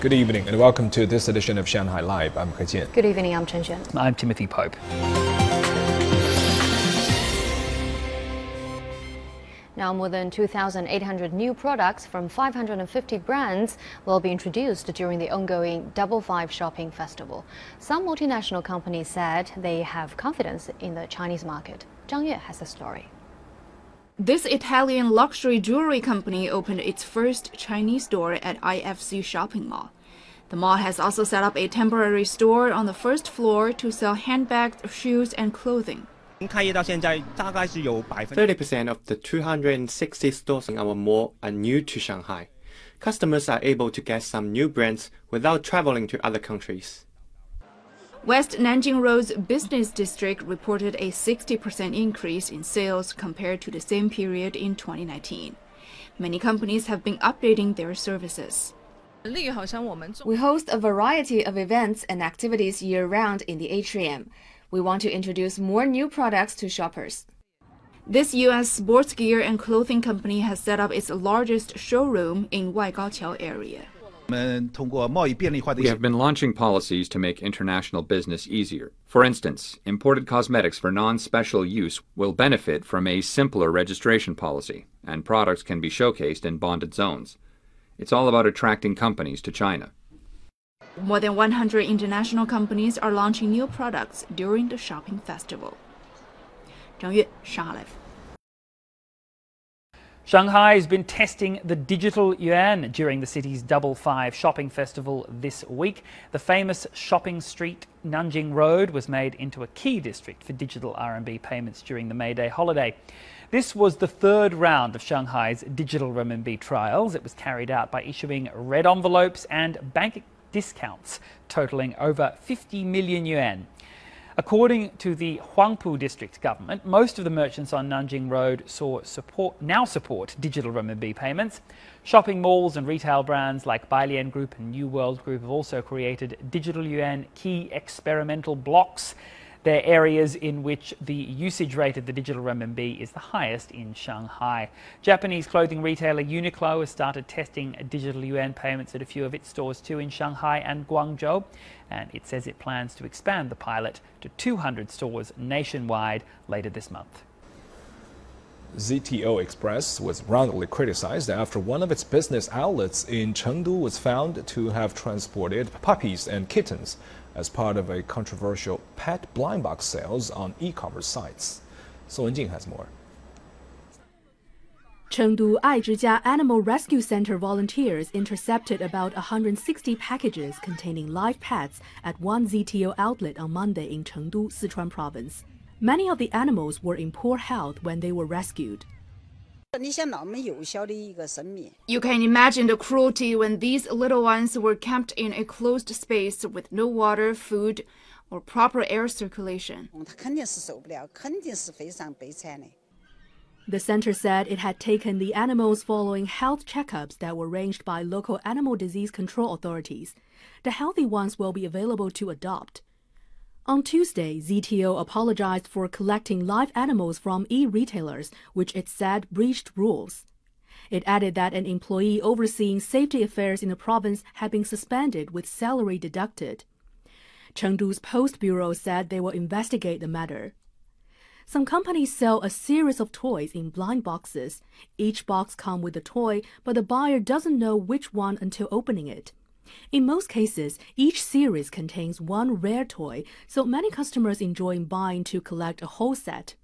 Good evening and welcome to this edition of Shanghai Live. I'm He Jian. Good evening, I'm Chen Xuan. I'm Timothy Pope. Now, more than 2,800 new products from 550 brands will be introduced during the ongoing Double Five Shopping Festival. Some multinational companies said they have confidence in the Chinese market. Zhang Yue has the story. This Italian luxury jewelry company opened its first Chinese store at IFC Shopping Mall. The mall has also set up a temporary store on the first floor to sell handbags, shoes, and clothing. 30% of the 260 stores in our mall are new to Shanghai. Customers are able to get some new brands without traveling to other countries. West Nanjing Road's business district reported a 60% increase in sales compared to the same period in 2019. Many companies have been updating their services. We host a variety of events and activities year round in the atrium. We want to introduce more new products to shoppers. This U.S. sports gear and clothing company has set up its largest showroom in Waigaoqiao area. We have been launching policies to make international business easier. For instance, imported cosmetics for non special use will benefit from a simpler registration policy, and products can be showcased in bonded zones. It's all about attracting companies to China. More than 100 international companies are launching new products during the shopping festival. Zhang Yue, Shanghai Live. Shanghai has been testing the digital yuan during the city's Double Five shopping festival this week. The famous shopping street Nanjing Road was made into a key district for digital RMB payments during the May Day holiday. This was the third round of Shanghai's digital renminbi trials. It was carried out by issuing red envelopes and bank discounts totaling over 50 million yuan. According to the Huangpu district government, most of the merchants on Nanjing Road saw support, now support digital renminbi payments. Shopping malls and retail brands like Bailian Group and New World Group have also created digital yuan key experimental blocks. They're areas in which the usage rate of the digital renminbi is the highest in Shanghai. Japanese clothing retailer Uniqlo has started testing digital yuan payments at a few of its stores too in Shanghai and Guangzhou, and it says it plans to expand the pilot to 200 stores nationwide later this month. ZTO Express was roundly criticized after one of its business outlets in Chengdu was found to have transported puppies and kittens as part of a controversial pet blind box sales on e-commerce sites. Song Wenjing has more. Chengdu Aizhijia Animal Rescue Center volunteers intercepted about 160 packages containing live pets at one ZTO outlet on Monday in Chengdu, Sichuan province. Many of the animals were in poor health when they were rescued. You can imagine the cruelty when these little ones were kept in a closed space with no water, food, or proper air circulation. Oh, the center said it had taken the animals following health checkups that were arranged by local animal disease control authorities. The healthy ones will be available to adopt. On Tuesday, ZTO apologized for collecting live animals from e-retailers, which it said breached rules. It added that an employee overseeing safety affairs in the province had been suspended with salary deducted. Chengdu's Post Bureau said they will investigate the matter. Some companies sell a series of toys in blind boxes. Each box comes with a toy, but the buyer doesn't know which one until opening it. In most cases, each series contains one rare toy, so many customers enjoy buying to collect a whole set.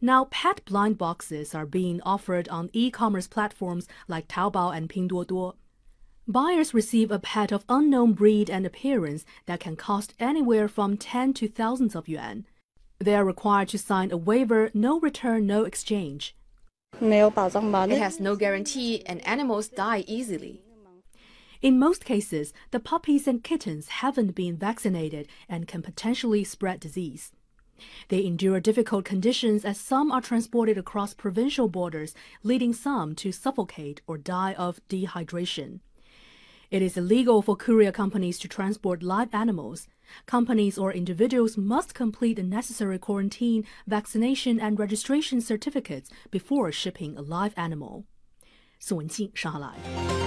Now, pet blind boxes are being offered on e-commerce platforms like Taobao and Pinduoduo. Buyers receive a pet of unknown breed and appearance that can cost anywhere from 10 to thousands of yuan. They are required to sign a waiver, no return, no exchange. It has no guarantee and animals die easily. In most cases, the puppies and kittens haven't been vaccinated and can potentially spread disease. They endure difficult conditions as some are transported across provincial borders, leading some to suffocate or die of dehydration. It is illegal for courier companies to transport live animals. Companies or individuals must complete the necessary quarantine, vaccination, and registration certificates before shipping a live animal. 宋文静，上海来。